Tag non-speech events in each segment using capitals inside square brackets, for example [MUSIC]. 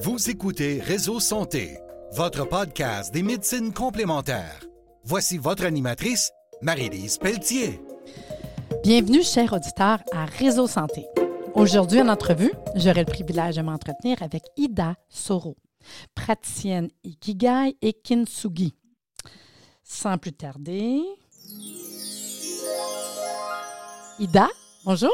Vous écoutez Réseau Santé, votre podcast des médecines complémentaires. Voici votre animatrice, Marie-Lise Pelletier. Bienvenue, chers auditeurs, à Réseau Santé. Aujourd'hui, en entrevue, j'aurai le privilège de m'entretenir avec Ida Soro, praticienne Ikigai et Kintsugi. Sans plus tarder, Ida, bonjour.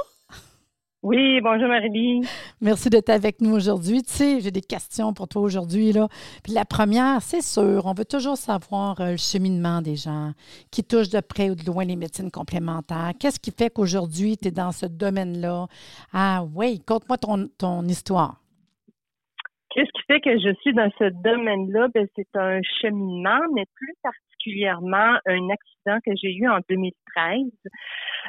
Oui, bonjour Marie. Merci d'être avec nous aujourd'hui. Tu sais, j'ai des questions pour toi aujourd'hui. Puis la première, c'est sûr, on veut toujours savoir euh, le cheminement des gens qui touchent de près ou de loin les médecines complémentaires. Qu'est-ce qui fait qu'aujourd'hui, tu es dans ce domaine-là? Ah oui, conte-moi ton, ton histoire. Qu'est-ce qui fait que je suis dans ce domaine-là? Ben, c'est un cheminement, mais plus particulièrement un accident que j'ai eu en 2013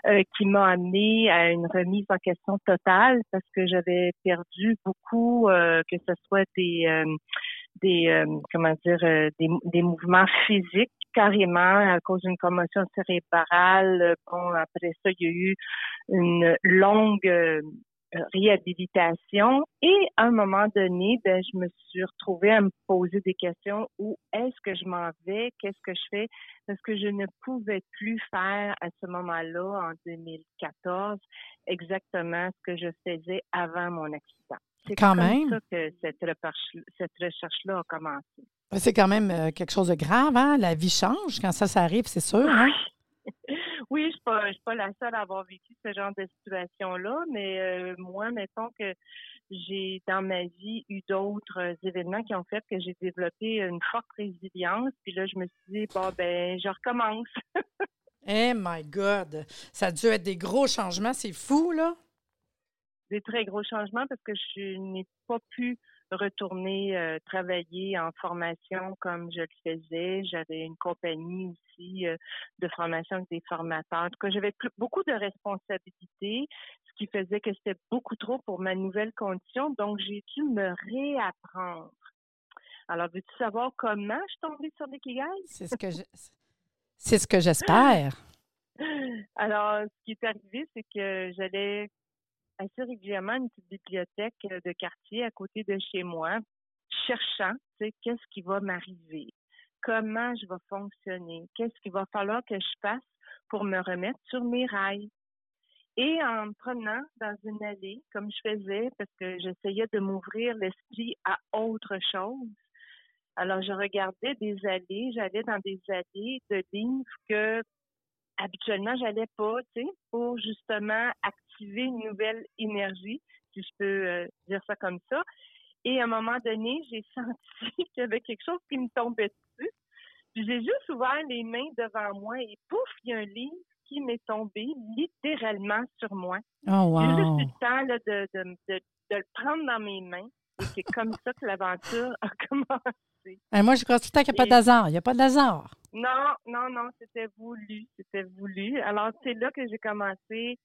euh, qui m'a amené à une remise en question totale parce que j'avais perdu beaucoup, euh, que ce soit des euh, des comment dire des, des mouvements physiques carrément à cause d'une commotion cérébrale. Bon, après ça, il y a eu une longue réhabilitation. Et à un moment donné, ben, je me suis retrouvée à me poser des questions où est-ce que je m'en vais, qu'est-ce que je fais, parce que je ne pouvais plus faire à ce moment-là, en 2014, exactement ce que je faisais avant mon accident. C'est comme même. ça que cette, recherche-là a commencé. C'est quand même euh, quelque chose de grave, hein? La vie change quand ça, ça arrive, c'est sûr. Hein? Oui, je ne suis, pas, la seule à avoir vécu ce genre de situation-là, mais euh, moi, mettons que j'ai dans ma vie eu d'autres euh, événements qui ont fait que j'ai développé une forte résilience. Puis là, je me suis dit, bon, ben, je recommence. [LAUGHS] eh my God! Ça a dû être des gros changements, c'est fou, là? Des très gros changements parce que je n'ai pas pu retourner euh, travailler en formation comme je le faisais. J'avais une compagnie aussi euh, de formation avec des formateurs. En tout cas, j'avais beaucoup de responsabilités, ce qui faisait que c'était beaucoup trop pour ma nouvelle condition. Donc, j'ai dû me réapprendre. Alors, veux-tu savoir comment je suis tombée sur l'ikigai? C'est ce que je... C'est ce que j'espère. [LAUGHS] Alors, ce qui est arrivé, c'est que j'allais assez régulièrement une petite bibliothèque euh, de quartier à côté de chez moi, cherchant, tu sais, qu'est-ce qui va m'arriver, comment je vais fonctionner, qu'est-ce qu'il va falloir que je fasse pour me remettre sur mes rails. Et en me promenant dans une allée, comme je faisais, parce que j'essayais de m'ouvrir l'esprit à autre chose, alors je regardais des allées, j'allais dans des allées de livres que habituellement j'allais pas, tu sais, pour justement une nouvelle énergie, si je peux euh, dire ça comme ça. Et à un moment donné, j'ai [LAUGHS] senti qu'il y avait quelque chose qui me tombait dessus. Puis j'ai juste ouvert les mains devant moi et pouf, il y a un livre qui m'est tombé littéralement sur moi. Oh, wow. J'ai juste eu le temps là, de, de, de, de, le prendre dans mes mains. Et c'est comme ça que l'aventure a [LAUGHS] commencé. Et moi, je crois tout le temps qu'il n'y a pas d'hasard. Il n'y a pas d'hasard. Non, non, non, c'était voulu. C'était voulu. Alors, c'est là que j'ai commencé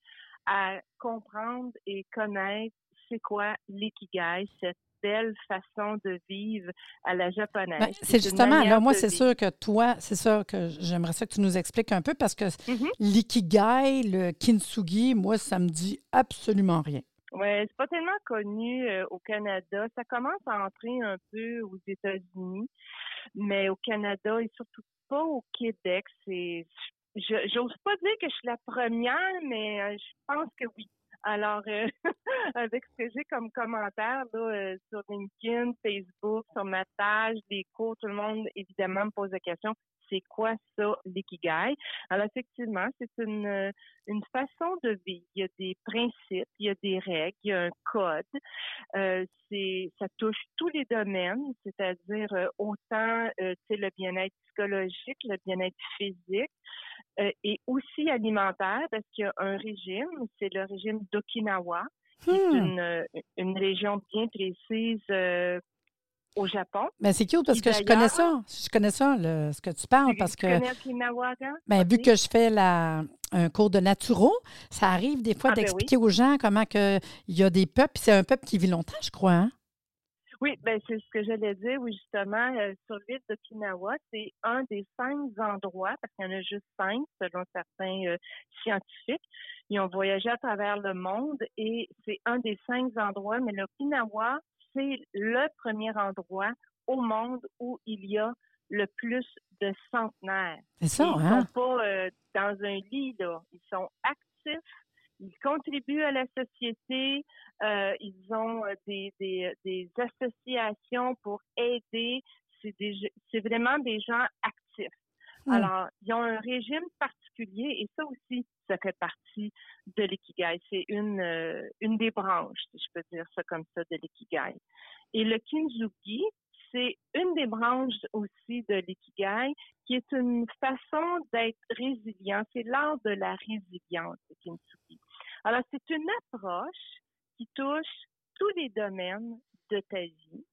à comprendre et connaître c'est quoi l'ikigai, cette belle façon de vivre à la japonaise. Ben, c'est justement, là, moi, c'est sûr que toi, c'est ça que j'aimerais ça que tu nous expliques un peu parce que mm-hmm. l'ikigai, le kintsugi, moi, ça me dit absolument rien. Oui, c'est pas tellement connu euh, au Canada. Ça commence à entrer un peu aux États-Unis, mais au Canada et surtout pas au Québec. C'est je j'ose pas dire que je suis la première, mais euh, je pense que oui. Alors, euh, [LAUGHS] avec ce que j'ai comme commentaire là, euh, sur LinkedIn, Facebook, sur ma page, des cours, tout le monde évidemment me pose la question c'est quoi ça l'ikigai? Alors effectivement, c'est une une façon de vivre. Il y a des principes, il y a des règles, il y a un code. Euh, c'est ça touche tous les domaines, c'est-à-dire autant euh, le bien-être psychologique, le bien-être physique, euh, et aussi alimentaire, parce qu'il y a un régime, c'est le régime d'Okinawa, qui est hmm. une, une région bien précise euh, au Japon. Mais c'est cute parce que je connais ça. Je connais ça, ce que tu parles. parce que, connais Okinawa, ben, Vu que je fais la, un cours de naturo, ça arrive des fois ah, ben d'expliquer aux gens comment que, il y a des peuples. C'est un peuple qui vit longtemps, je crois. Hein? Oui, ben c'est ce que j'allais dire. Oui, justement, euh, sur l'île d'Okinawa, c'est un des cinq endroits, parce qu'il y en a juste cinq selon certains euh, scientifiques. Ils ont voyagé à travers le monde et c'est un des cinq endroits, mais l'Okinawa c'est le premier endroit au monde où il y a le plus de centenaires. C'est ça, Ils hein? sont pas euh, dans un lit, là. Ils sont actifs. Ils contribuent à la société. Euh, ils ont euh, des, des, des associations pour aider. C'est vraiment des gens actifs. Hmm. Alors, ils ont un régime particulier et ça aussi, ça fait partie de l'ikigai. C'est une, euh, une des branches, si je peux dire ça comme ça, de l'ikigai. Et le kintsugi, c'est une des branches aussi de l'ikigai qui est une façon d'être résilient. C'est l'art de la résilience, le kintsugi. Alors, c'est une approche qui touche tous les domaines de ta vie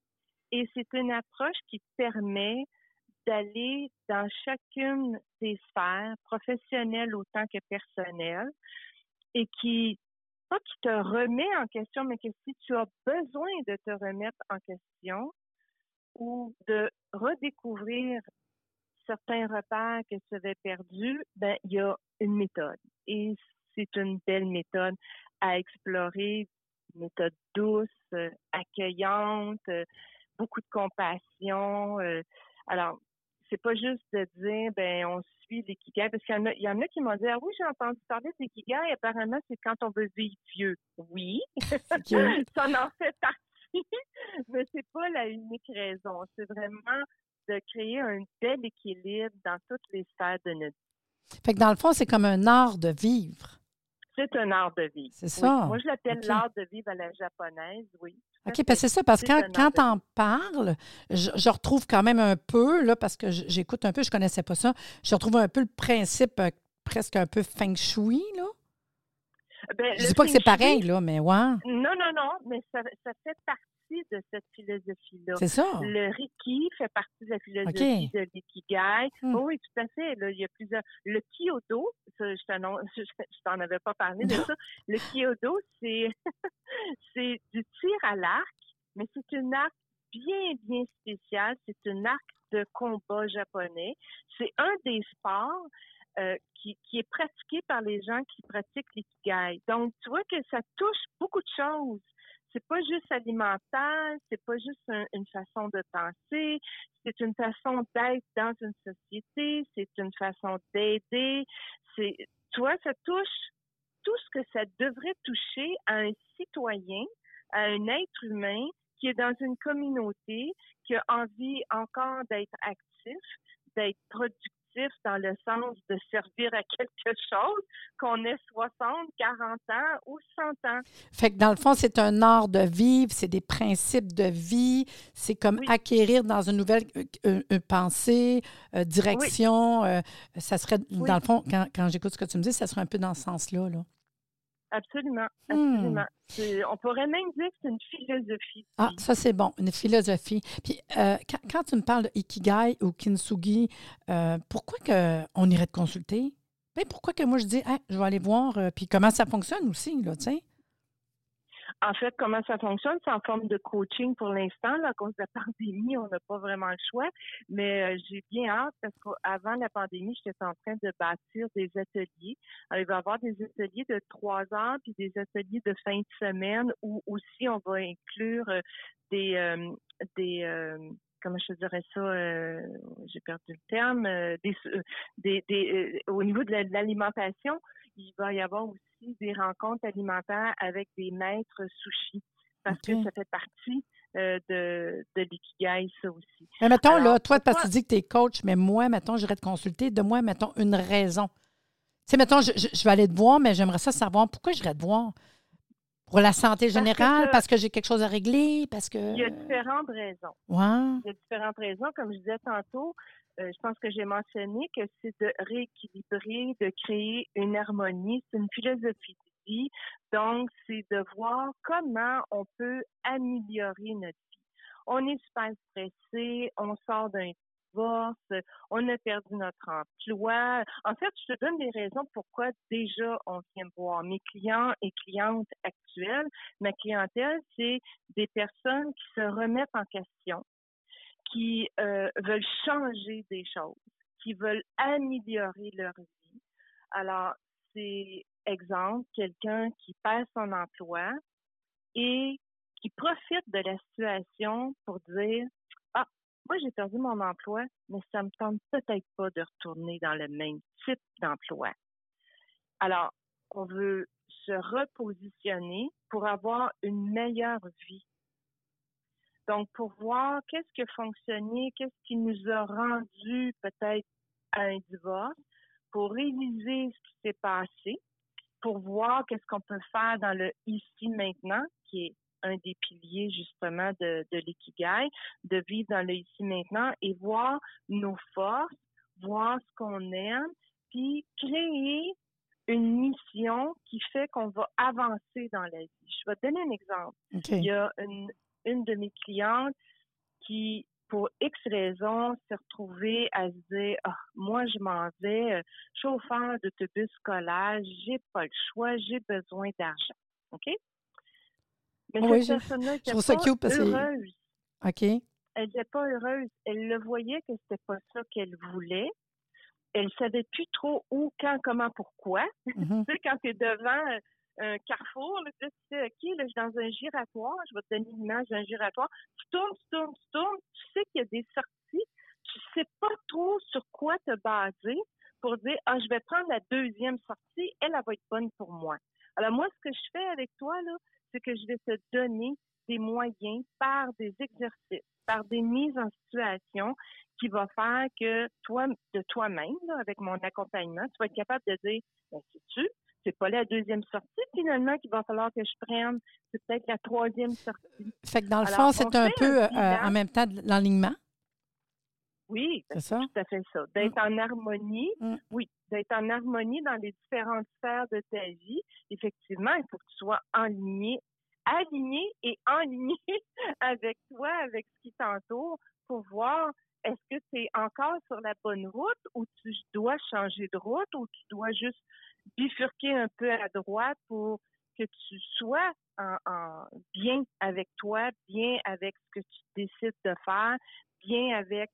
et c'est une approche qui permet d'aller dans chacune des sphères, professionnelles autant que personnelles, et qui, pas qui te remet en question, mais que si tu as besoin de te remettre en question ou de redécouvrir certains repères que tu avais perdus, ben, il y a une méthode. Et c'est une belle méthode à explorer, une méthode douce, euh, accueillante, euh, beaucoup de compassion. euh, alors, c'est pas juste de dire, ben, on suit l'ikigai, parce qu'il y en a, il y en a qui m'ont dit, ah oui, j'ai entendu parler de l'ikigai, apparemment, c'est quand on veut vivre vieux. Oui, [LAUGHS] ça en fait partie, [LAUGHS] mais c'est pas la unique raison. C'est vraiment de créer un bel équilibre dans toutes les sphères de notre vie. Fait que dans le fond, c'est comme un art de vivre. C'est un art de vivre. C'est Oui. ça. Moi, je l'appelle l'art de vivre à la japonaise, oui. OK, parce que c'est ça, parce que quand, t'en parles, je, je retrouve quand même un peu, là, parce que j'écoute un peu, je connaissais pas ça, je retrouve un peu le principe euh, presque un peu feng shui, là. Ben, Je le dis pas que c'est pareil, là, mais ouais, Non, non, non, mais ça, ça fait partie de cette philosophie-là. c'est ça. Le Reiki fait partie de la philosophie de l'ikigai. Hmm. Oh oui, tout à fait. Là, il y a plusieurs. Le Kyoto, ça, [LAUGHS] je t'en avais pas parlé de ça. Le Kyoto, c'est [LAUGHS] c'est du tir à l'arc, mais c'est une arc bien, bien spéciale. C'est une arc de combat japonais. C'est un des sports euh, qui, qui est pratiqué par les gens qui pratiquent l'ikigai. Donc, tu vois que ça touche beaucoup de choses. C'est pas juste alimentaire, c'est pas juste un- une façon de penser, c'est une façon d'être dans une société, c'est une façon d'aider. C'est, tu ça touche tout ce que ça devrait toucher à un citoyen, à un être humain qui est dans une communauté, qui a envie encore d'être actif, d'être productif dans le sens de servir à quelque chose, qu'on ait 60, 40 ans ou 100 ans. Fait que dans le fond, c'est un art de vivre, c'est des principes de vie, c'est comme Oui. acquérir dans une nouvelle euh, euh, pensée, euh, direction. euh, ça serait, Oui. dans le fond, quand, quand j'écoute ce que tu me dis, ça serait un peu dans ce sens-là. Là. Absolument, Hmm. absolument. On pourrait même dire que c'est une philosophie. Ah, ça, c'est bon, une philosophie. Puis, euh, quand, quand tu me parles de Ikigai ou Kintsugi, euh, pourquoi que on irait te consulter? Ben, pourquoi que moi, je dis, Ah, je vais aller voir, euh, puis comment ça fonctionne aussi, là, tu sais? En fait, comment ça fonctionne? C'est en forme de coaching pour l'instant. À cause de la [LAUGHS] pandémie, on n'a pas vraiment le choix. Mais euh, j'ai bien hâte parce qu'avant la pandémie, j'étais en train de bâtir des ateliers. Alors, il va y avoir des ateliers de trois heures puis des ateliers de fin de semaine où aussi on va inclure euh, des euh, des euh, comment je te dirais ça, euh, j'ai perdu le terme, euh, des, des, des euh, au niveau de la- de l'alimentation, il va y avoir aussi des rencontres alimentaires avec des maîtres sushis parce que ça fait partie de, de l'ikigai, ça aussi. Mais mettons, là, toi, parce que tu dis que tu es coach, mais moi, mettons, j'irais te consulter. De moi, mettons, une raison. Tu sais, mettons, je, je- je vais aller te voir, mais j'aimerais ça savoir pourquoi j'irais te voir. Pour la santé générale, parce que j'ai quelque chose à régler, parce que. Il y a différentes raisons. Ouais. Il y a différentes raisons. Comme je disais tantôt, euh, je pense que j'ai mentionné que c'est de rééquilibrer, de créer une harmonie. C'est une philosophie de vie. Donc, c'est de voir comment on peut améliorer notre vie. On est super stressé, on sort d'un on a perdu notre emploi. En fait, je te donne des raisons pourquoi déjà on vient voir. Mes clients et clientes actuelles, ma clientèle, c'est des personnes qui se remettent en question, qui euh, veulent changer des choses, qui veulent améliorer leur vie. Alors, c'est exemple, quelqu'un qui perd son emploi et qui profitent de la situation pour dire moi j'ai perdu mon emploi, mais ça me tente peut-être pas de retourner dans le même type d'emploi. Alors, on veut se repositionner pour avoir une meilleure vie. Donc, pour voir qu'est-ce qui a fonctionné, qu'est-ce qui nous a rendu peut-être à un divorce, pour réviser ce qui s'est passé, pour voir qu'est-ce qu'on peut faire dans le ici maintenant, qui est un des piliers justement de, de l'ikigai, de vivre dans le ici maintenant et voir nos forces, voir ce qu'on aime, puis créer une mission qui fait qu'on va avancer dans la vie. Je vais te donner un exemple. Il y a une, une de mes clientes qui pour X raisons, se retrouver à se dire ah, moi, je m'en vais, euh, chauffeur d'autobus scolaire, j'ai pas le choix, j'ai besoin d'argent. OK? Mais oui, cette personne-là pas heureuse. OK. Elle n'était pas heureuse. Elle le voyait que c'était pas ça qu'elle voulait. Elle savait plus trop où, quand, comment, pourquoi. [LAUGHS] Mm-hmm. tu sais, quand tu es devant euh, un carrefour, là, tu sais, OK, là, je suis dans un giratoire, je vais te donner l'image d'un giratoire. Tu tournes, tu tournes, tu tournes, tu sais qu'il y a des sorties, tu sais pas trop sur quoi te baser pour dire, ah, je vais prendre la deuxième sortie, elle, elle va être bonne pour moi. Alors, moi, ce que je fais avec toi, là, c'est que je vais te donner des moyens par des exercices, par des mises en situation qui va faire que toi, de toi-même, avec mon accompagnement, tu vas être capable de dire, ben, sais-tu, c'est pas la deuxième sortie finalement qu'il va falloir que je prenne. C'est peut-être la troisième sortie. Fait que dans le fond, c'est un peu euh, en même temps de l'alignement. Oui, c'est ça? tout à fait ça. D'être mm. en harmonie, mm. oui, d'être en harmonie dans les différentes sphères de ta vie. Effectivement, il faut que tu sois aligné, aligné et [LAUGHS] aligné avec toi, avec ce qui t'entoure pour voir est-ce que tu es encore sur la bonne route ou tu dois changer de route ou tu dois juste bifurquer un peu à droite pour que tu sois en, bien avec toi, bien avec ce que tu décides de faire, bien avec.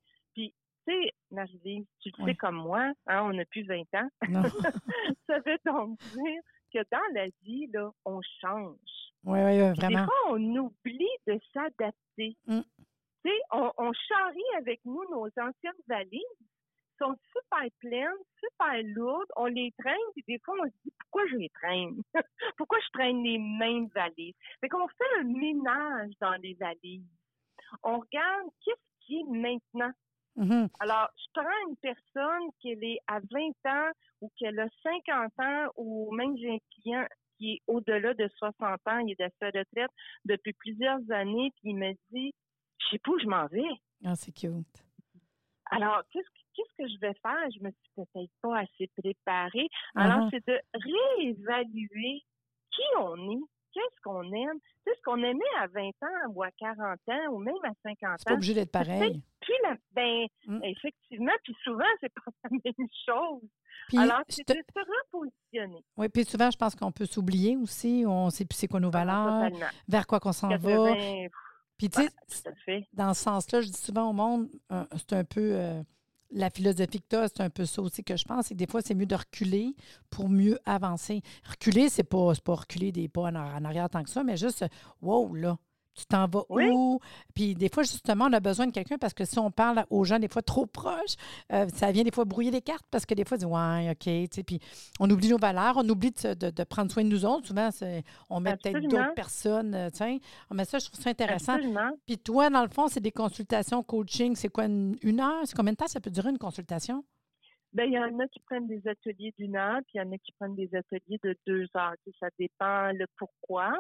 Tu sais, Marie, tu le sais comme moi, hein, on n'a plus 20 ans. [LAUGHS] ça veut donc dire que dans la vie, là, on change. Oui, oui, vraiment. Des fois, on oublie de s'adapter. Mm. Tu sais, on, on charrie avec nous nos anciennes valises sont super pleines, super lourdes. On les traîne, puis des fois, on se dit pourquoi je les traîne? [LAUGHS] pourquoi je traîne les mêmes valises? Fait qu'on fait un ménage dans les valises. On regarde qu'est-ce qui est maintenant. Mm-hmm. Alors, je prends une personne qui est à 20 ans ou qu'elle a 50 ans ou même j'ai un client qui est au-delà de 60 ans, il est de sa retraite depuis plusieurs années, puis il me dit, je sais pas où je m'en vais. Ah, c'est cute. Alors, qu'est-ce que qu'est-ce que je vais faire? Je me suis peut-être pas assez préparée. Alors, uh-huh. c'est de réévaluer qui on est, qu'est-ce qu'on aime, quest ce qu'on aimait à 20 ans ou à 40 ans ou même à 50 ans. C'est pas obligé d'être pareil. Puis, ben, mm. effectivement, puis souvent, c'est pas la [LAUGHS] même chose. Alors, c'est de se repositionner. Oui, puis souvent, je pense qu'on peut s'oublier aussi. On sait plus c'est quoi nos ah, valeurs, vers quoi qu'on s'en va. Puis, tu sais, dans ce sens-là, je dis souvent au monde, euh, c'est un peu. Euh, la philosophie que tu as, c'est un peu ça aussi que je pense, c'est que des fois, c'est mieux de reculer pour mieux avancer. Reculer, c'est pas, pas reculer des pas en, arrière tant que ça, mais juste, wow, là, tu t'en vas où? Puis des fois, justement, on a besoin de quelqu'un parce que si on parle aux gens des fois trop proches, euh, ça vient des fois brouiller les cartes parce que des fois, on dit Ouais, OK. Tu sais, puis on oublie nos valeurs, on oublie de, prendre soin de nous autres. Souvent, on met peut-être d'autres personnes. Euh, sais. Mais ça, je trouve ça intéressant. Puis toi, dans le fond, c'est des consultations coaching. C'est quoi, une, heure? C'est combien de temps ça peut durer une consultation? Bien, il y en a qui prennent des ateliers d'une heure, puis il y en a qui prennent des ateliers de deux heures. Ça dépend le pourquoi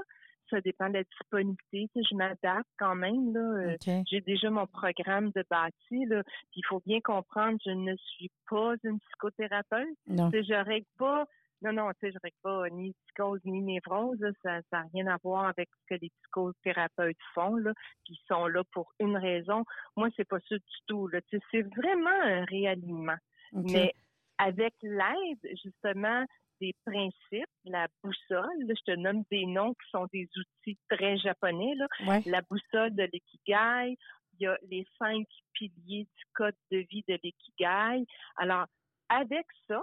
ça dépend de la disponibilité. je m'adapte quand même. Là. Euh, j'ai déjà mon programme de bâti. Là. il faut bien comprendre, je ne suis pas une psychothérapeute. Non. Je règle pas. Non, non, tu sais, je règle pas ni psychose ni névrose. Ça n'a rien à voir avec ce que les psychothérapeutes font, là, qui sont là pour une raison. Moi, c'est pas ça du tout. Là. c'est vraiment un réalignement. Mais avec l'aide, justement, des principes, la boussole, je te nomme des noms qui sont des outils très japonais, là. la boussole de l'ikigai, il y a les cinq piliers du code de vie de l'ikigai. Alors, avec ça,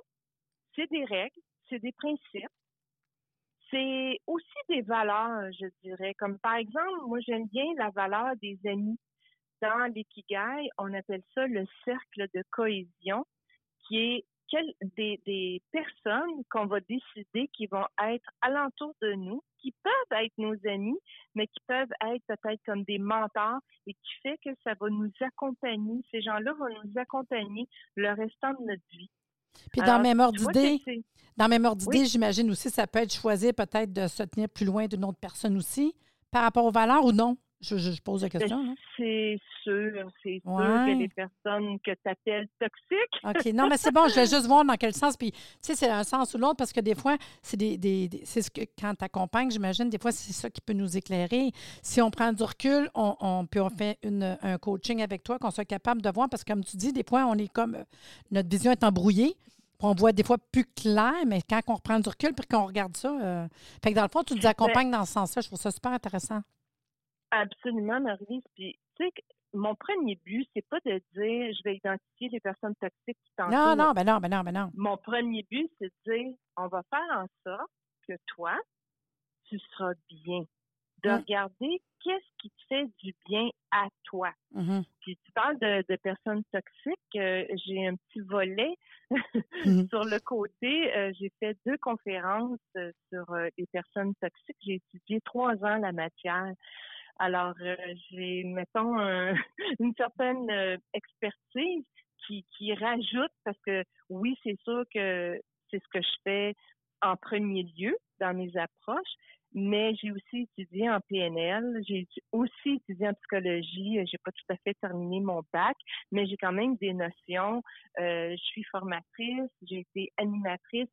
c'est des règles, c'est des principes, c'est aussi des valeurs, je dirais. Comme par exemple, moi, j'aime bien la valeur des amis. Dans l'ikigai, on appelle ça le cercle de cohésion, qui est des, des personnes qu'on va décider qui vont être alentour de nous, qui peuvent être nos amis, mais qui peuvent être peut-être comme des mentors et qui fait que ça va nous accompagner. Ces gens-là vont nous accompagner le restant de notre vie. Puis dans mes morts d'idées, dans mes morts d'idées, j'imagine aussi ça peut être choisir peut-être de se tenir plus loin d'une autre personne aussi par rapport aux valeurs ou non? Je, pose la question. C'est sûr, c'est sûr que les personnes que tu appelles toxiques. OK. Non, mais c'est bon, je vais juste voir dans quel sens. Puis, tu sais, c'est un sens ou l'autre parce que des fois, c'est des, des, c'est ce que quand tu accompagnes, j'imagine, des fois, c'est ça qui peut nous éclairer. Si on prend du recul, on, on puis on fait une, un coaching avec toi, qu'on soit capable de voir parce que, comme tu dis, des fois, on est comme. Notre vision est embrouillée. On voit des fois plus clair, mais quand on reprend du recul puis qu'on regarde ça. Euh, fait que dans le fond, tu nous ben accompagnes dans ce sens-là. Je trouve ça super intéressant. Absolument, Marie. Puis, tu sais, mon premier but, c'est pas de dire je vais identifier les personnes toxiques qui t'entourent. Non, non, ben non, ben non, ben non. Mon premier but, c'est de dire on va faire en sorte que toi, tu seras bien. De mmh. regarder qu'est-ce qui te fait du bien à toi. Mmh Puis tu parles de, de personnes toxiques. Euh, j'ai un petit volet mmh [LAUGHS] sur le côté. Euh, j'ai fait deux conférences euh, sur les personnes toxiques. J'ai étudié trois ans la matière. Alors, euh, j'ai, mettons, [LAUGHS] une certaine euh, expertise qui, qui rajoute, parce que oui, c'est sûr que c'est ce que je fais en premier lieu dans mes approches, mais j'ai aussi étudié en PNL, j'ai aussi étudié en psychologie, j'ai pas tout à fait terminé mon bac, mais j'ai quand même des notions. Euh, je suis formatrice, j'ai été animatrice,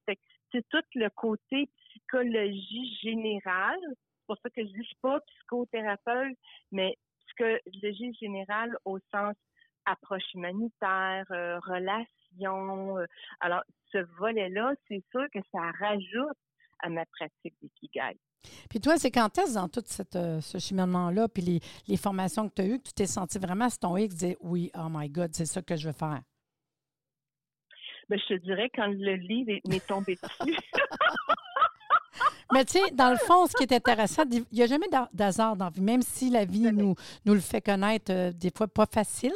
c'est tout le côté psychologie générale pour ça que je dis, suis pas psychothérapeute, mais psychologie générale au sens approche humanitaire, euh, relation. Euh, alors, ce volet-là, c'est sûr que ça rajoute à ma pratique d'ikigai. Puis toi, c'est quand est-ce dans tout cette, euh, ce cheminement-là, puis les, les, formations que tu as eues, que tu t'es senti vraiment sur ton X, dire oui, oh my God, c'est ça que je veux faire? Bien, je te dirais quand le livre m'est tombé dessus. [LAUGHS] Mais tu sais, dans le fond, ce qui est intéressant, il n'y a jamais d'hasard dans la vie, même si la vie nous, nous le fait connaître euh, des fois pas facile.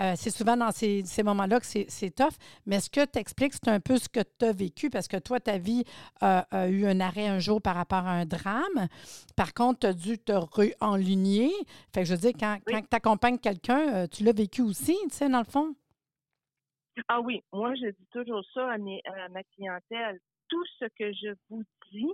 Euh, c'est souvent dans ces, moments-là que c'est tough. Mais ce que tu expliques, c'est un peu ce que tu as vécu parce que toi, ta vie a eu un arrêt un jour par rapport à un drame. Par contre, tu as dû te réenligner. Fait que je veux dire, quand, quand tu accompagnes quelqu'un, euh, tu l'as vécu aussi, tu sais, dans le fond. Ah oui, moi, je dis toujours ça à, à ma clientèle. Tout ce que je vous dis,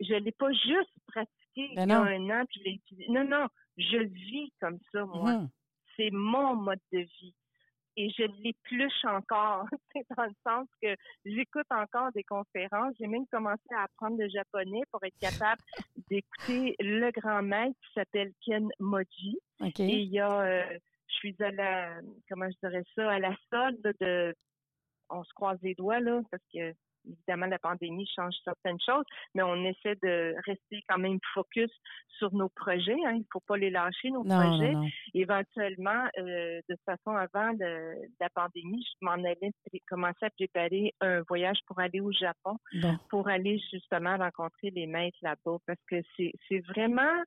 je ne l'ai pas juste pratiqué ben il y a un an, puis je l'ai utilisé. Non, non, je vis comme ça, moi. Mhm. C'est mon mode de vie. Et je l'épluche encore, [LAUGHS] dans le sens que j'écoute encore des conférences. J'ai même commencé à apprendre le japonais pour être capable [LAUGHS] d'écouter le grand maître qui s'appelle Ken Moji. Et il y a, euh, je suis à la, comment je dirais ça, à la solde de, on se croise les doigts là, parce que évidemment, la pandémie change certaines choses, mais on essaie de rester quand même focus sur nos projets. Hein. Il ne faut pas les lâcher, nos projets. Éventuellement, euh, de toute façon, avant la pandémie, je m'en allais commencer à préparer un voyage pour aller au Japon, pour aller justement rencontrer les maîtres là-bas, parce que c'est vraiment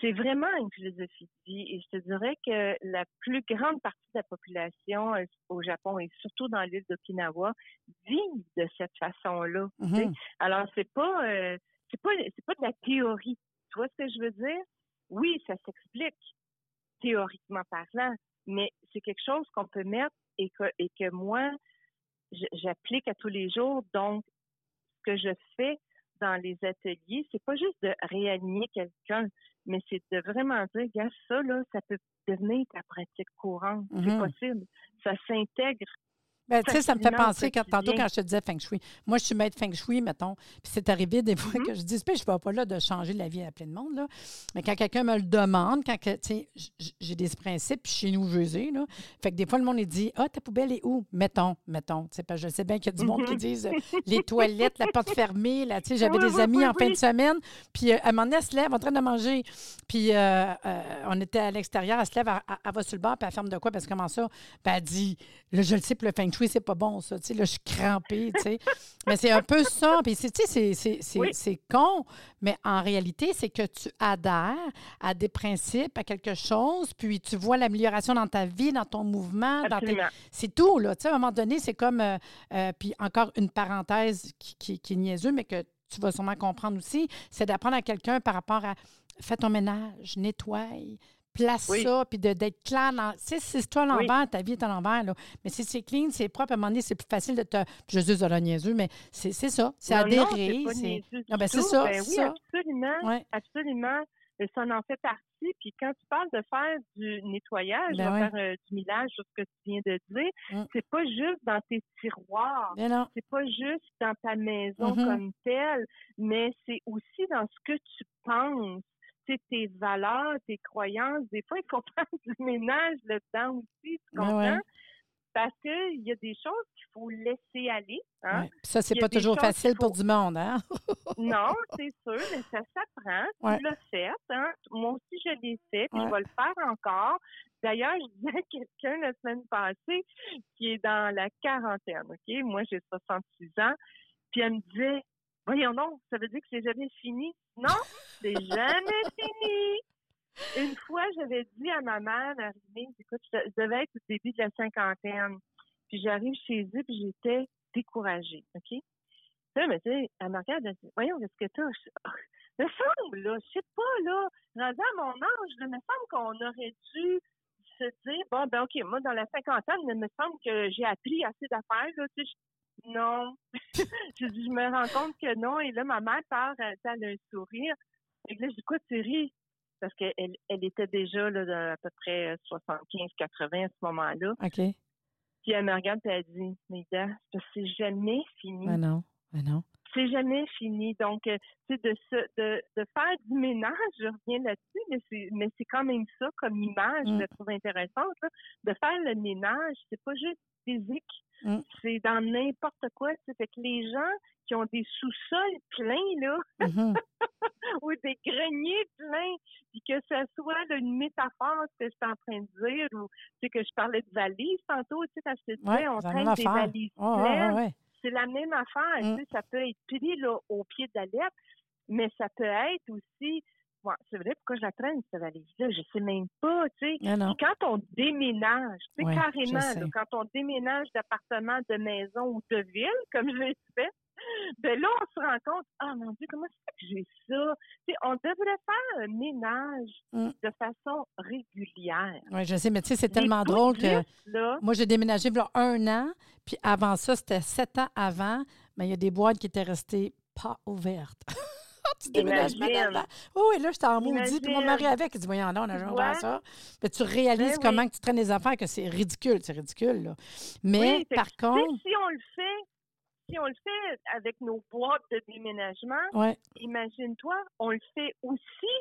c'est vraiment une philosophie de vie et je te dirais que la plus grande partie de la population euh, au Japon et surtout dans l'île d'Okinawa vit de cette façon-là. Mm-hmm. Alors c'est pas euh, c'est pas c'est pas de la théorie. Tu vois ce que je veux dire? Oui, ça s'explique théoriquement parlant, mais c'est quelque chose qu'on peut mettre et que et que moi j'applique à tous les jours. Donc ce que je fais dans les ateliers, c'est pas juste de réaligner quelqu'un, mais c'est de vraiment dire, gars, ça, là, ça peut devenir ta pratique courante. C'est mm-hmm. possible. Ça s'intègre ben, tu sais, ça me fait penser quand, tantôt quand je te disais feng shui. Moi, je suis maître feng shui, mettons. Puis c'est arrivé des fois mm-hmm. que je dis, je ne vais pas là de changer la vie à plein de monde. Là. Mais quand quelqu'un me le demande, quand tu sais, j'ai des principes, puis chez nous, je les là. Fait que des fois, le monde, il dit, ah, ta poubelle est où? Mettons, mettons. Tu sais, je sais bien qu'il y a du monde qui mm-hmm. disent les toilettes, la porte fermée. Là, tu sais, j'avais des amis en fin de semaine. Puis euh, à un moment donné, elle se lève en train de manger. Puis euh, euh, on était à l'extérieur, elle se lève, elle, va sur le bar, puis elle ferme de quoi? Parce que comment ça? Puis elle dit, là, je le sais, pour le feng oui, c'est pas bon, ça. Tu sais, là, je suis crampée, tu sais. mais c'est un peu ça. Puis, tu sais, c'est con, mais en réalité, c'est que tu adhères à des principes, à quelque chose, puis tu vois l'amélioration dans ta vie, dans ton mouvement. Dans tes... C'est tout, là. Tu sais, à un moment donné, c'est comme. Euh, euh, puis encore une parenthèse qui, qui, qui est niaiseuse, mais que tu vas sûrement comprendre aussi, c'est d'apprendre à quelqu'un par rapport à fais ton ménage, nettoie, place ça, puis d'être clair. Dans... Sais, c'est toi l'envers, ta vie est à l'envers. Là. Mais si c'est clean, c'est propre, à un moment donné, c'est plus facile de te. Je juste de la niaiseux, mais c'est ça. C'est adhérer. C'est ben, ça. Ben oui, absolument. Absolument. Ça en fait partie. Puis quand tu parles de faire du nettoyage, ben de faire euh, du millage, ce que tu viens de dire, mm. c'est pas juste dans tes tiroirs. Ben c'est pas juste dans ta maison mm-hmm. comme telle, mais c'est aussi dans ce que tu penses tes valeurs, tes croyances. Des fois, il faut [LAUGHS] faire du ménage là-dedans aussi, tu comprends? Parce qu'il y a des choses qu'il faut laisser aller. Hein? Ça, c'est pas toujours facile pour du monde, hein? [LAUGHS] non, c'est sûr, mais ça s'apprend. Tu l'as fait. Hein? Moi aussi, je l'ai fait, puis je vais le faire encore. D'ailleurs, [LAUGHS] je disais à quelqu'un la semaine passée qui est dans la quarantaine, OK? Moi, j'ai 66 ans. Puis elle me disait, voyons non, ça veut dire que c'est jamais fini? Non, c'est [LAUGHS] jamais fini. Une fois, j'avais dit à ma mère, Marie, écoute, je devais être au début de la cinquantaine. Puis j'arrive chez eux, puis j'étais découragée, OK? Ça, mais tu sais, elle me regarde, elle dit, voyons, qu'est-ce que t'as? me semble, là, je sais pas, là, rendu à mon âge, il me semble qu'on aurait dû se dire, bon, ben, OK, moi, dans la cinquantaine, il me semble que j'ai appris assez d'affaires, là, tu sais, non. [LAUGHS] je, je, me rends compte que non. Et là, ma mère part, elle, a un sourire. Et là, je dis, quoi, tu ris? Parce qu'elle elle était déjà là, à peu près 75-80 à ce moment-là. OK. Puis elle me regarde et elle dit, mais c'est jamais fini. Mais non, mais non. C'est jamais fini. Donc, euh, tu sais, de, de, de faire du ménage, je reviens là-dessus, mais c'est, mais c'est quand même ça comme image, mm. je trouve intéressante. De faire le ménage, c'est pas juste physique, Mm. C'est dans n'importe quoi. Fait que les gens qui ont des sous-sols pleins, là, mm-hmm. [LAUGHS] ou des greniers pleins, puis que ce soit une métaphore ce que je suis en train de dire, ou que je parlais de valises tantôt, tu sais, quand je te disais, on traîne des valises pleines. c'est la même affaire. Mm. Ça peut être pris là, au pied de la lettre, mais ça peut être aussi c'est vrai, pourquoi je la traîne, cette valise-là? Je sais même pas, tu sais. Quand on déménage, tu sais, carrément, quand on déménage d'appartement, de maison ou de ville, comme je l'ai fait, ben là, on se rend compte, ah mon Dieu, comment c'est que j'ai ça? Tu sais, on devrait faire un ménage mm. de façon régulière. Oui, je sais, mais tu sais, c'est tellement drôle que moi, j'ai déménagé il y a un an, puis avant ça, c'était sept ans avant, mais il y a des boîtes qui étaient restées pas ouvertes. [LAUGHS] [LAUGHS] tu déménages Oh, et là, je t'en maudit. Puis mon mari avec, il dit Voyons, non, on a jamais ça. Mais tu réalises ben comment tu traînes les affaires, que c'est ridicule. C'est ridicule, là. Mais par contre. Si on le fait, si on le fait avec nos boîtes de déménagement, imagine-toi, on le fait aussi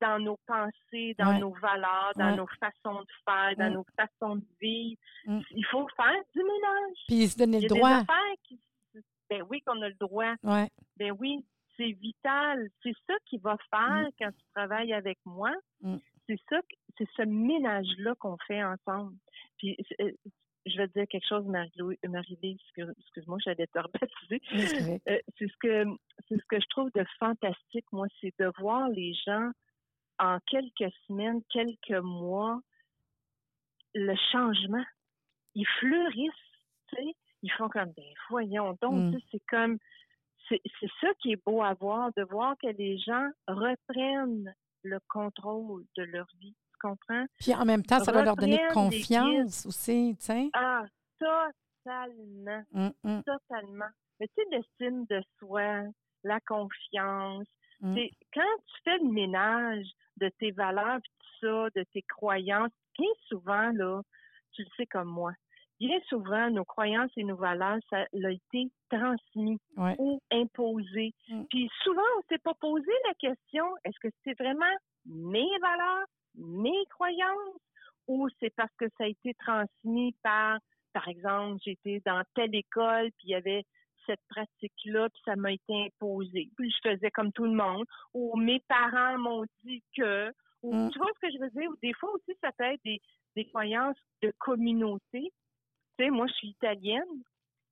dans nos pensées, dans nos valeurs, dans nos façons de faire, dans mm. nos façons de vivre. Mm. Il faut faire du ménage. Puis se donner le droit. ben oui, qu'on a le droit. Ben oui, c'est vital. C'est ça qui va faire mm. quand tu travailles avec moi. Mm. C'est ça, c'est ce ménage-là qu'on fait ensemble. Puis, euh, je vais te dire quelque chose, Marie-Lise, excuse-moi, j'allais te rebaptiser. C'est ce que c'est ce que je trouve de fantastique, moi, c'est de voir les gens en quelques semaines, quelques mois, le changement. Ils fleurissent, tu sais. Ils font comme des ben, voyons donc, mm. c'est comme c'est ça qui est beau à voir, de voir que les gens reprennent le contrôle de leur vie. Tu comprends? Puis en même temps, ça va leur donner confiance aussi, tu sais. Ah, totalement. Hum, hum. Totalement. Mais tu sais, l'estime de soi, la confiance. Hum. Quand tu fais le ménage de tes valeurs, tout ça, de tes croyances, bien souvent, là, tu le sais comme moi, bien souvent, nos croyances et nos valeurs, ça a été transmis ou imposé. Mm. Puis souvent, on s'est pas posé la question, est-ce que c'est vraiment mes valeurs, mes croyances, ou c'est parce que ça a été transmis par, par exemple, j'étais dans telle école, puis il y avait cette pratique-là, puis ça m'a été imposé. Puis je faisais comme tout le monde, ou mes parents m'ont dit que, ou mm. tu vois ce que je veux dire? Ou des fois aussi, ça peut être des, des croyances de communauté Tu sais, moi, je suis italienne.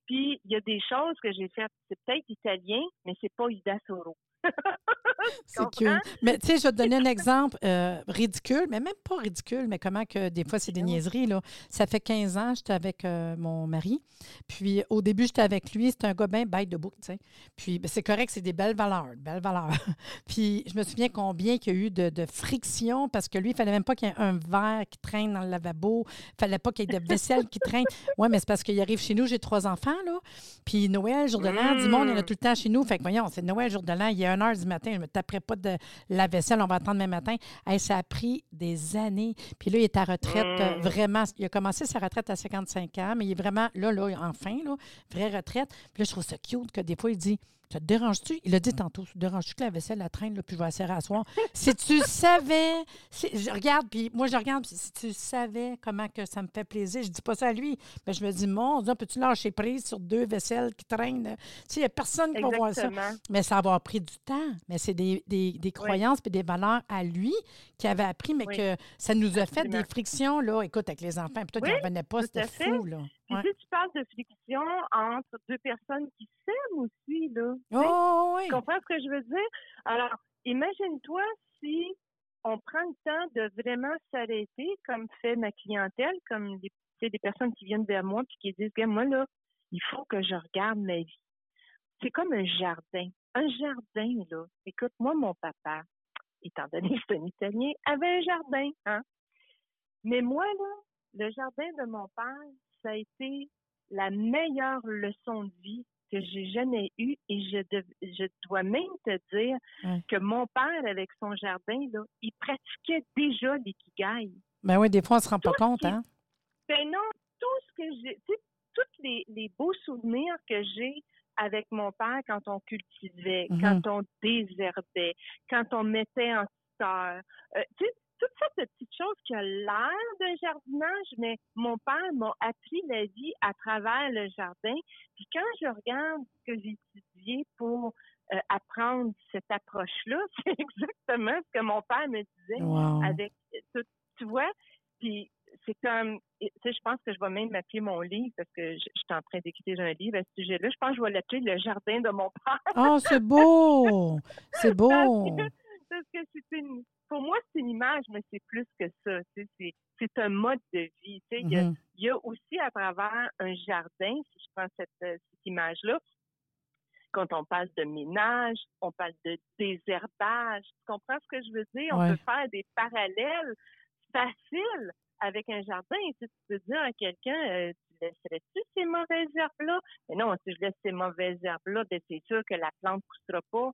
Puis, il y a des choses que j'ai faites. C'est peut-être italien, mais c'est pas Ida Soro. [LAUGHS] c'est cool. Mais tu sais, je vais te donner un exemple euh, ridicule, mais même pas ridicule, mais comment que des fois c'est des niaiseries. Là. Ça fait 15 ans, j'étais avec euh, mon mari. Puis au début, j'étais avec lui. C'était un gars bien bête de bouc, tu sais. Puis ben, c'est correct, c'est des belles valeurs, belles valeurs. [LAUGHS] Puis je me souviens combien il y a eu de, de friction parce que lui, il fallait même pas qu'il y ait un verre qui traîne dans le lavabo. Il fallait pas qu'il y ait de vaisselle qui traîne. Oui, mais c'est parce qu'il arrive chez nous, j'ai trois enfants, là. Puis Noël, jour de l'an, du monde, il y en a tout le temps chez nous. Fait que voyons, c'est Noël, jour de l'an, il y a 1 heure du matin, je me taperai pas de la vaisselle, on va attendre demain matin. ça a pris des années. Puis là, il est à retraite euh, mm. vraiment. Il a commencé sa retraite à 55 ans, mais il est vraiment là, là, enfin, là, vraie retraite. Puis là, je trouve ça cute que des fois, il dit ça te dérange-tu? Il a dit tantôt, ça te dérange-tu que la vaisselle la traîne, là, puis je vais serrer à soir? si tu savais, je regarde, puis moi, je regarde, puis si tu savais comment que ça me fait plaisir, je dis pas ça à lui, mais je me dis, mon Dieu, peux-tu lâcher prise sur deux vaisselles qui traînent? Tu il n'y a personne qui va voir ça. Mais ça va avoir pris du temps. Mais c'est des, des, des, croyances et des valeurs à lui qui avait appris, mais que ça nous a fait des frictions, là, écoute, avec les enfants. Puis toi, tu n'en revenais pas, c'était fou, là. Puis si tu parles de friction entre deux personnes qui s'aiment aussi, là. Oh, oui. Tu comprends ce que je veux dire? Alors, imagine-toi si on prend le temps de vraiment s'arrêter, comme fait ma clientèle, comme des, des personnes qui viennent vers moi puis qui disent, moi, là, il faut que je regarde ma vie. C'est comme un jardin. Un jardin, là. Écoute, moi, mon papa, étant donné que c'est un Italien, avait un jardin, hein? Mais moi, là, le jardin de mon père, ça a été la meilleure leçon de vie que j'ai jamais eue et je, je dois même te dire que mon père, avec son jardin, là, il pratiquait déjà l'ikigai. Ben oui, des fois, on ne se rend pas compte, hein? Ben non, tout ce que j'ai, tous les, les, beaux souvenirs que j'ai avec mon père quand on cultivait, mm-hmm. quand on désherbait, quand on mettait en. Euh, tu sais, toutes sortes de petites choses qui ont l'air d'un jardinage, mais mon père m'a appris la vie à travers le jardin. Puis quand je regarde ce que j'ai étudié pour euh, apprendre cette approche-là, [LAUGHS] c'est exactement ce que mon père me disait avec tout, tu vois? Puis c'est comme, tu sais, je pense que je vais même m'appeler mon livre parce que je, suis en train d'écrire un livre à ce sujet-là. Je pense que je vais l'appeler Le jardin de mon père. Oh, c'est beau! C'est beau! [LAUGHS] parce que c'est une, pour moi, c'est une image, mais c'est plus que ça. C'est un mode de vie. Mm-hmm. il, y a, aussi à travers un jardin, si je prends cette, euh, image-là, quand on parle de ménage, on parle de désherbage. Tu comprends ce que je veux dire? On peut faire des parallèles faciles avec un jardin. Tu, peux dire à quelqu'un, euh, tu laisserais-tu ces mauvaises herbes-là? Mais non, si je laisse ces mauvaises herbes-là, ben, c'est sûr que la plante ne poussera pas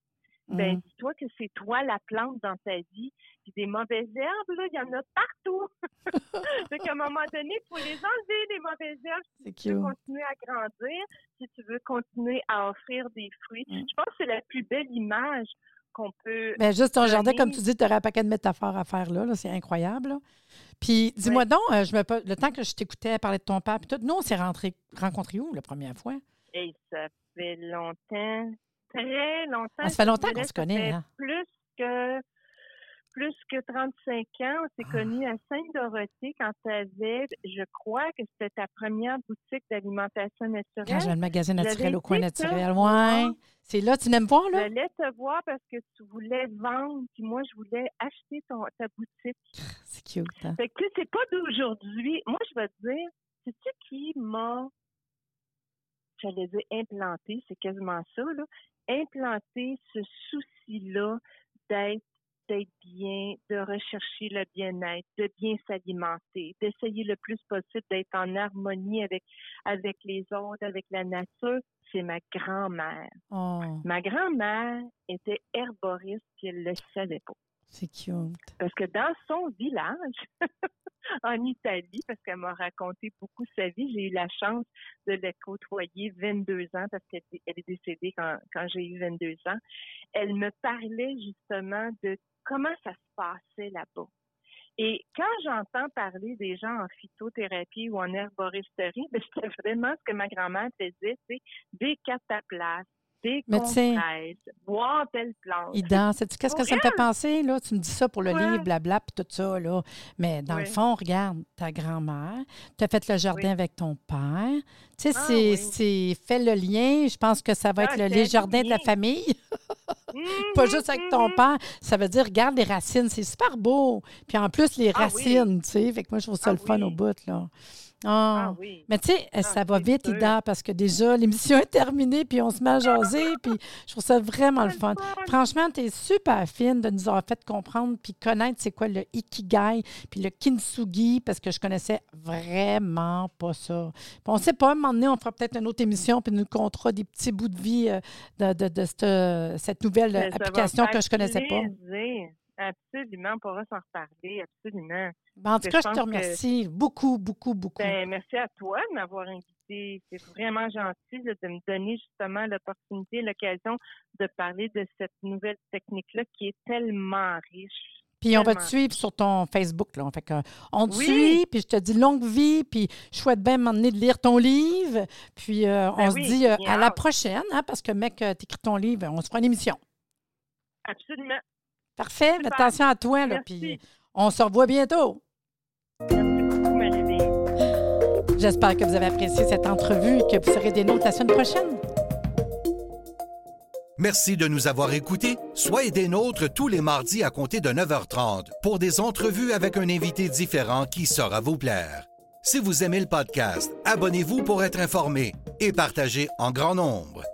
ben mm. dis-toi que c'est toi la plante dans ta vie. Puis des mauvaises herbes, là, il y en a partout. [LAUGHS] Donc, qu'à un moment donné, il faut les enlever, les mauvaises herbes, si tu veux continuer à grandir, si tu veux continuer à offrir des fruits. Mm. Je pense que c'est la plus belle image qu'on peut. Ben, juste ton jardin, comme tu dis, tu aurais un paquet de métaphores à faire là. c'est incroyable. Puis dis-moi donc, euh, je me, le temps que je t'écoutais parler de ton père, puis tout, nous, on s'est rencontrés où la première fois? Et ça fait longtemps très longtemps. Ah, ça fait longtemps qu'on se connaît. Hein? Plus que plus que 35 ans. On s'est ah. connus à Sainte-Dorothée quand tu avais, je crois que c'était ta première boutique d'alimentation naturelle. Quand j'ai le magasin naturel au coin naturel. Ouais. C'est là, tu n'aimes pas, là? Je voulais te voir parce que tu voulais vendre, puis moi, je voulais acheter ton, ta boutique. C'est cute, hein? Fait que c'est pas d'aujourd'hui. Moi, je vais te dire, c'est-tu qui m'a j'allais dire implanté, c'est quasiment ça, là, implanter ce souci-là d'être d'être bien, de rechercher le bien-être, de bien s'alimenter, d'essayer le plus possible d'être en harmonie avec avec les autres, avec la nature, c'est ma grand-mère. Oh. Ma grand-mère était herboriste et elle le savait pas. C'est. Parce que dans son village, [LAUGHS] en Italie, parce qu'elle m'a raconté beaucoup sa vie, j'ai eu la chance de la côtoyer 22 ans parce qu'elle est décédée quand, j'ai eu 22 ans. Elle me parlait justement de comment ça se passait là-bas. Et quand j'entends parler des gens en phytothérapie ou en herboristerie, [LAUGHS] ben, c'était vraiment ce que ma grand-mère faisait, c'est des ta place, décompresse, boire telle plante. Ida, sais-tu qu'est-ce que ça me fait penser, là? Tu me dis ça pour le livre, blabla, puis tout ça, là. Mais dans le fond, regarde, ta grand-mère, tu as fait le jardin avec ton père. Tu sais, Ah, c'est, fait le lien. Je pense que ça va être le, jardins de la famille. [LAUGHS] Pas juste avec ton mhm. père. Ça veut dire, regarde les racines, c'est super beau. Puis en plus, les Ah racines, tu sais. Fait que moi, je trouve ça Ah le fun au bout, là. Ah. Ah oui. Mais tu sais, ça va vite, sûr. Ida, parce que déjà, l'émission est terminée, puis on se met à jaser, [LAUGHS] puis je trouve ça vraiment le fun. Franchement, tu es super fine de nous avoir fait comprendre puis connaître c'est quoi le Ikigai puis le Kintsugi, parce que je connaissais vraiment pas ça. Puis on sait pas, à un moment donné, on fera peut-être une autre émission, puis nous comptera des petits bouts de vie euh, de, de- de cette, cette nouvelle application que je connaissais pas. plaisir. Absolument, on pourra s'en reparler, absolument. Ben, en tout cas, je te que- remercie beaucoup, beaucoup, beaucoup. Ben, merci à toi de m'avoir invité. C'est vraiment gentil là, de me donner justement l'opportunité, l'occasion de parler de cette nouvelle technique-là qui est tellement riche. Puis on va te suivre sur ton Facebook. Là. Fait que, on te Oui. suit, puis je te dis longue vie, puis je souhaite bien m'emmener de lire ton livre. Puis euh, Ben on oui, se dit euh, à la prochaine, hein, parce que, mec, tu écris ton livre, on se fera une émission. Absolument. Parfait, Super. attention à toi, là, puis on se revoit bientôt. Merci beaucoup, Marie. J'espère que vous avez apprécié cette entrevue et que vous serez des nôtres la semaine prochaine. Merci de nous avoir écoutés. Soyez des nôtres tous les mardis à compter de 9h30 pour des entrevues avec un invité différent qui saura vous plaire. Si vous aimez le podcast, abonnez-vous pour être informé et partagez en grand nombre.